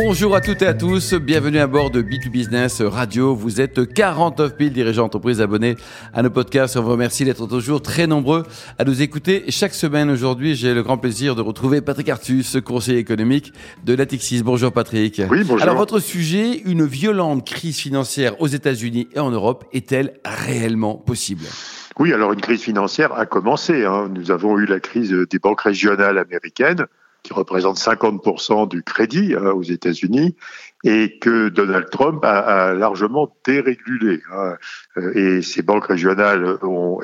Bonjour à toutes et à tous, bienvenue à bord de B2Business Radio. Vous êtes 49 000 dirigeants d'entreprise abonnés à nos podcasts. On vous remercie d'être toujours très nombreux à nous écouter. Chaque semaine aujourd'hui, j'ai le grand plaisir de retrouver Patrick Artus, conseiller économique de Latixis. Bonjour Patrick. Oui, bonjour. Alors votre sujet, une violente crise financière aux États-Unis et en Europe, est-elle réellement possible? Oui, alors une crise financière a commencé. Hein. Nous avons eu la crise des banques régionales américaines qui représente 50% du crédit hein, aux États-Unis et que Donald Trump a, largement dérégulé. Hein. Et ces banques régionales ont,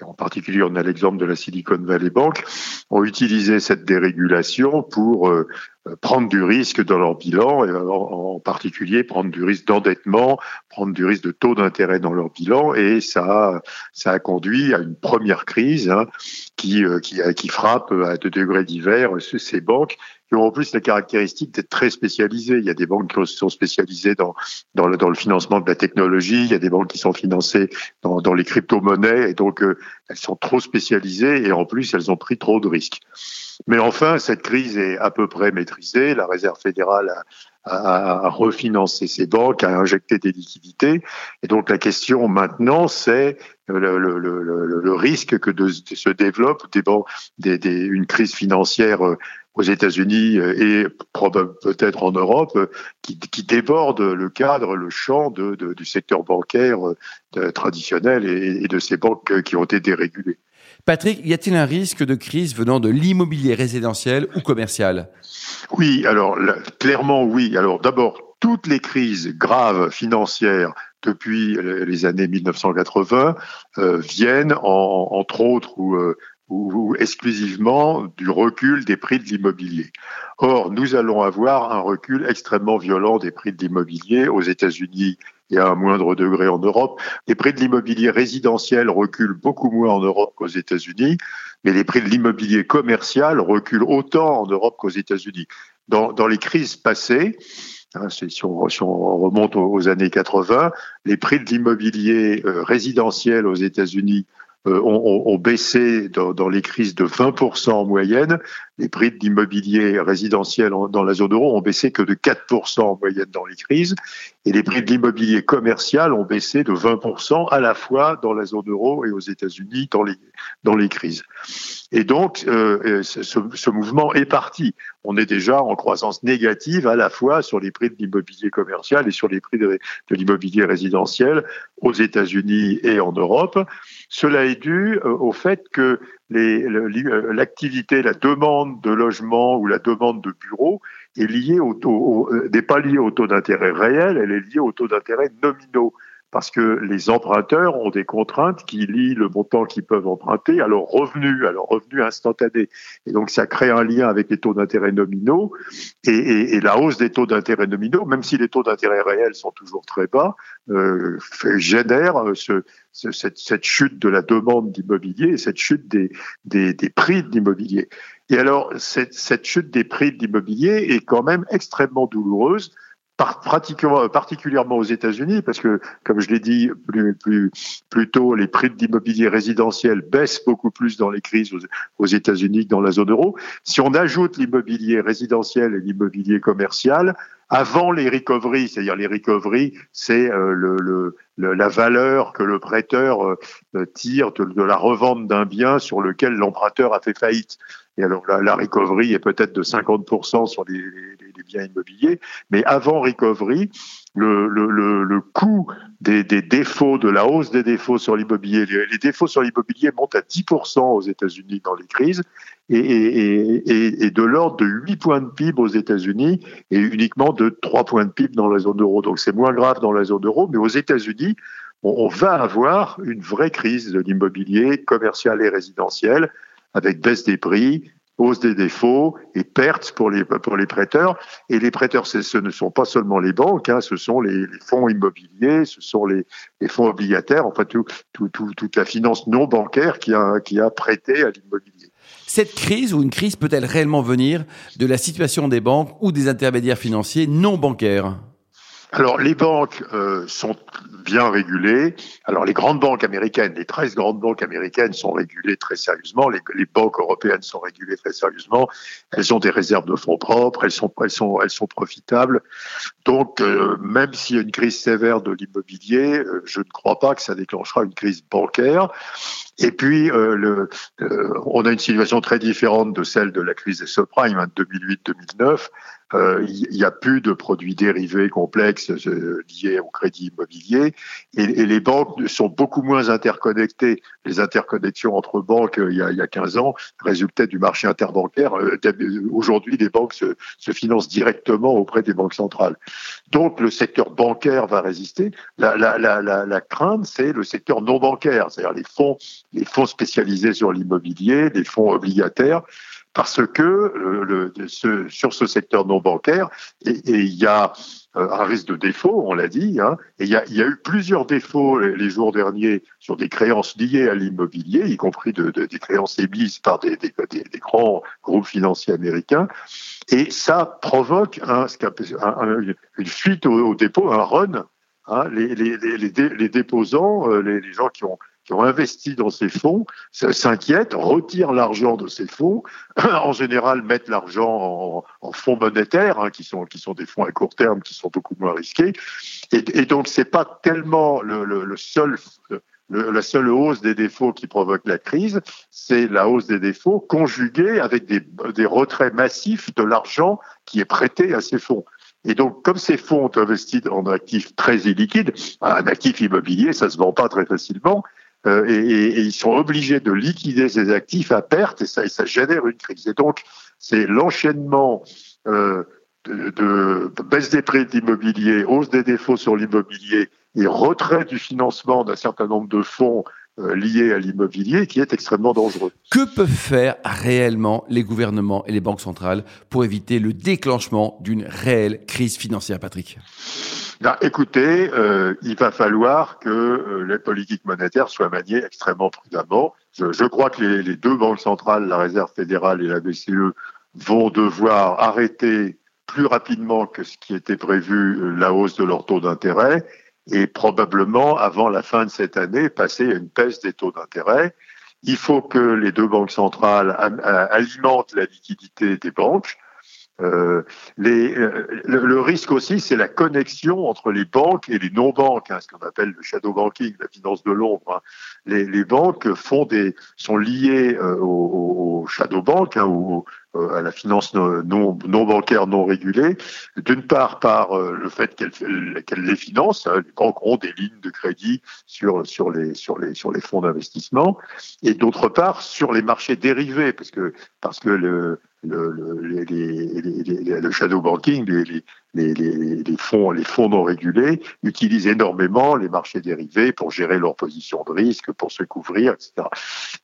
en particulier on a l'exemple de la Silicon Valley Bank, ont utilisé cette dérégulation pour euh, prendre du risque dans leur bilan, et en particulier prendre du risque d'endettement, prendre du risque de taux d'intérêt dans leur bilan, et ça, ça a conduit à une première crise hein, qui, euh, qui, qui frappe à deux degrés divers ces banques qui ont en plus la caractéristique d'être très spécialisées. Il y a des banques qui sont spécialisées dans, dans, le, financement de la technologie, il y a des banques qui sont financées dans, dans les crypto-monnaies, et donc euh, elles sont trop spécialisées, et en plus elles ont pris trop de risques. Mais enfin, cette crise est à peu près maîtrisée. La Réserve fédérale a, refinancé ses banques, a injecté des liquidités. Et donc la question maintenant, c'est le, risque que se développe une crise financière euh, aux États-Unis euh, et peut-être en Europe, euh, qui, déborde le cadre, le champ du secteur bancaire traditionnel et, et de ces banques qui ont été dérégulées. Patrick, y a-t-il un risque de crise venant de l'immobilier résidentiel ou commercial? Oui, alors clairement oui. Alors d'abord, toutes les crises graves financières depuis les années 1980 euh, viennent en, entre autres euh, ou, exclusivement du recul des prix de l'immobilier. Or, nous allons avoir un recul extrêmement violent des prix de l'immobilier aux États-Unis et à un moindre degré en Europe. Les prix de l'immobilier résidentiel reculent beaucoup moins en Europe qu'aux États-Unis, mais les prix de l'immobilier commercial reculent autant en Europe qu'aux États-Unis. Dans, dans, les crises passées, hein, si, on, si, on, remonte aux, années 80, les prix de l'immobilier euh, résidentiel aux États-Unis euh, ont, ont, baissé dans, dans, les crises de 20% en moyenne. Les prix de l'immobilier résidentiel dans la zone euro ont baissé que de 4% en moyenne dans les crises. Et les prix de l'immobilier commercial ont baissé de 20% à la fois dans la zone euro et aux États-Unis dans les, dans les crises. Et donc, euh, euh ce, ce, mouvement est parti. On est déjà en croissance négative à la fois sur les prix de l'immobilier commercial et sur les prix de, l'immobilier résidentiel aux États-Unis et en Europe. Cela est dû euh, au fait que euh, l'activité, la demande de logement ou la demande de bureaux est liée au taux, n'est pas liée au taux d'intérêt réel, elle est liée au taux d'intérêt nominaux parce que les emprunteurs ont des contraintes qui lient le montant qu'ils peuvent emprunter à leur revenu, à leur revenu instantané. Et donc ça crée un lien avec les taux d'intérêt nominaux et, la hausse des taux d'intérêt nominaux, même si les taux d'intérêt réels sont toujours très bas, euh, génère euh, ce, ce, cette, chute de la demande d'immobilier et cette chute des, prix de l'immobilier. Et alors cette chute des prix de l'immobilier est quand même extrêmement douloureuse pratiquement, particulièrement aux États-Unis, parce que, comme je l'ai dit plus, plus, plus tôt, les prix de l'immobilier résidentiel baissent beaucoup plus dans les crises aux, aux États-Unis que dans la zone euro. Si on ajoute l'immobilier résidentiel et l'immobilier commercial, avant les recoveries, c'est-à-dire les recoveries, c'est euh, le, le, la valeur que le prêteur euh, tire de, de la revente d'un bien sur lequel l'emprunteur a fait faillite. Et alors la, la recovery est peut-être de 50% sur les, les, les, biens immobiliers, mais avant recovery, le, le, le coût des, défauts, de la hausse des défauts sur l'immobilier, les, défauts sur l'immobilier montent à 10% aux États-Unis dans les crises et, et, et, de l'ordre de 8 points de PIB aux États-Unis et uniquement de 3 points de PIB dans la zone euro. Donc c'est moins grave dans la zone euro, mais aux États-Unis, on va avoir une vraie crise de l'immobilier commercial et résidentiel avec baisse des prix, hausse des défauts et pertes pour les, pour les prêteurs. Et les prêteurs, ce ne sont pas seulement les banques, hein, ce sont les, les, fonds immobiliers, ce sont les, les fonds obligataires, enfin tout, tout, tout, toute la finance non bancaire qui a, qui a prêté à l'immobilier. Cette crise ou une crise peut-elle réellement venir de la situation des banques ou des intermédiaires financiers non bancaires? Alors les banques euh, sont bien régulées. Alors les grandes banques américaines, les 13 grandes banques américaines sont régulées très sérieusement. Les, banques européennes sont régulées très sérieusement. Elles ont des réserves de fonds propres. Elles sont, elles sont, elles sont profitables. Donc euh, même s'il y a une crise sévère de l'immobilier, euh, je ne crois pas que ça déclenchera une crise bancaire. Et puis, le, on a une situation très différente de celle de la crise des subprimes hein, 2008-2009 euh, il n'y a plus de produits dérivés complexes euh, liés au crédit immobilier et, les banques sont beaucoup moins interconnectées. Les interconnexions entre banques euh, il, y a, il y a 15 ans résultaient du marché interbancaire. Aujourd'hui, les banques se, financent directement auprès des banques centrales. Donc le secteur bancaire va résister. La, la crainte, c'est le secteur non bancaire, c'est-à-dire les fonds, les fonds spécialisés sur l'immobilier, les fonds obligataires parce que ce, sur ce secteur non bancaire, il y a euh, un risque de défaut, on l'a dit, hein, il y, a, eu plusieurs défauts les, jours derniers sur des créances liées à l'immobilier, y compris de, de, des créances émises par des, grands groupes financiers américains, et ça provoque un, un, une fuite au, dépôt, un run. Hein, les, déposants, euh, les, gens qui ont qui ont investi dans ces fonds s'inquiètent, retirent l'argent de ces fonds, en général mettent l'argent en, en, fonds monétaires, hein, qui sont qui sont des fonds à court terme, qui sont beaucoup moins risqués. Et, et donc c'est pas tellement le, le, le seul la seule hausse des défauts qui provoque la crise, c'est la hausse des défauts conjuguée avec des, des retraits massifs de l'argent qui est prêté à ces fonds. Et donc, comme ces fonds ont investi en actifs très illiquides, un actif immobilier, ça se vend pas très facilement, euh, et, ils sont obligés de liquider ces actifs à perte et ça, génère une crise. Et donc, c'est l'enchaînement euh, de, baisse des prix de l'immobilier, hausse des défauts sur l'immobilier et retrait du financement d'un certain nombre de fonds euh, liés à l'immobilier qui est extrêmement dangereux. Que peuvent faire réellement les gouvernements et les banques centrales pour éviter le déclenchement d'une réelle crise financière, Patrick? Écoutez, euh, il va falloir que euh, les politiques monétaires soient maniées extrêmement prudemment. Je, crois que les, deux banques centrales, la Réserve fédérale et la BCE, vont devoir arrêter plus rapidement que ce qui était prévu euh, la hausse de leur taux d'intérêt et probablement avant la fin de cette année passer à une baisse des taux d'intérêt. Il faut que les deux banques centrales alimentent la liquidité des banques euh, les, euh, le, risque aussi, c'est la connexion entre les banques et les non-banques, hein, ce qu'on appelle le shadow banking, la finance de l'ombre. Hein. Les, les, banques font des, sont liées euh, au, au, shadow bank hein, euh, à la finance non, bancaire non régulée, d'une part par euh, le fait qu'elle les financent, hein, les banques ont des lignes de crédit sur sur les sur les sur les fonds d'investissement, et d'autre part sur les marchés dérivés, parce que parce que le le, le, les, le shadow banking, les, les, les, fonds, les fonds non régulés utilisent énormément les marchés dérivés pour gérer leur position de risque, pour se couvrir, etc.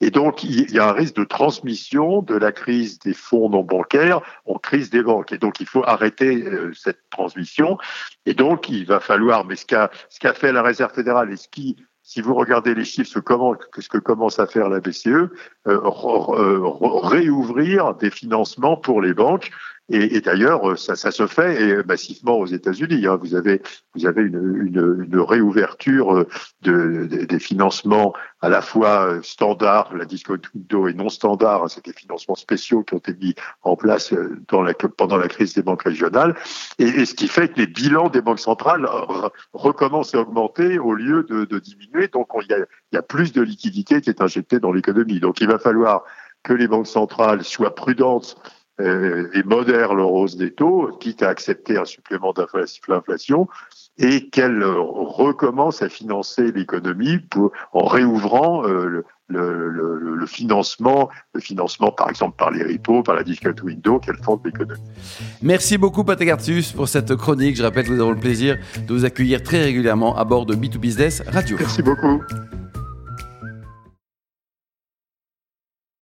Et donc, il y a un risque de transmission de la crise des fonds non bancaires en crise des banques. Et donc, il faut arrêter euh, cette transmission. Et donc, il va falloir, mais ce qu'a fait la Réserve fédérale et ce qui si vous regardez les chiffres, ce, que commence à faire la BCE, réouvrir des financements pour les banques et, et d'ailleurs, euh, ça, ça, se fait massivement aux États-Unis. Hein. Vous avez, vous avez une, une, une réouverture euh, de, de, des financements à la fois euh, standard, la discount window et non standard. Hein. C'est des financements spéciaux qui ont été mis en place dans la, pendant la crise des banques régionales. Et, et, ce qui fait que les bilans des banques centrales recommencent à augmenter au lieu de, de diminuer. Donc, il y, a, il y a plus de liquidité qui est injectée dans l'économie. Donc, il va falloir que les banques centrales soient prudentes euh, et modèrent leur hausse des taux, quitte à accepter un supplément d'inflation, et qu'elle recommence à financer l'économie en réouvrant euh, le, le, le, financement, le financement par exemple par les repos, par la discount window qu'elle font de l'économie. Merci beaucoup Patrick Artus pour cette chronique. Je rappelle que nous avons le plaisir de vous accueillir très régulièrement à bord de B2Business Radio. Merci beaucoup.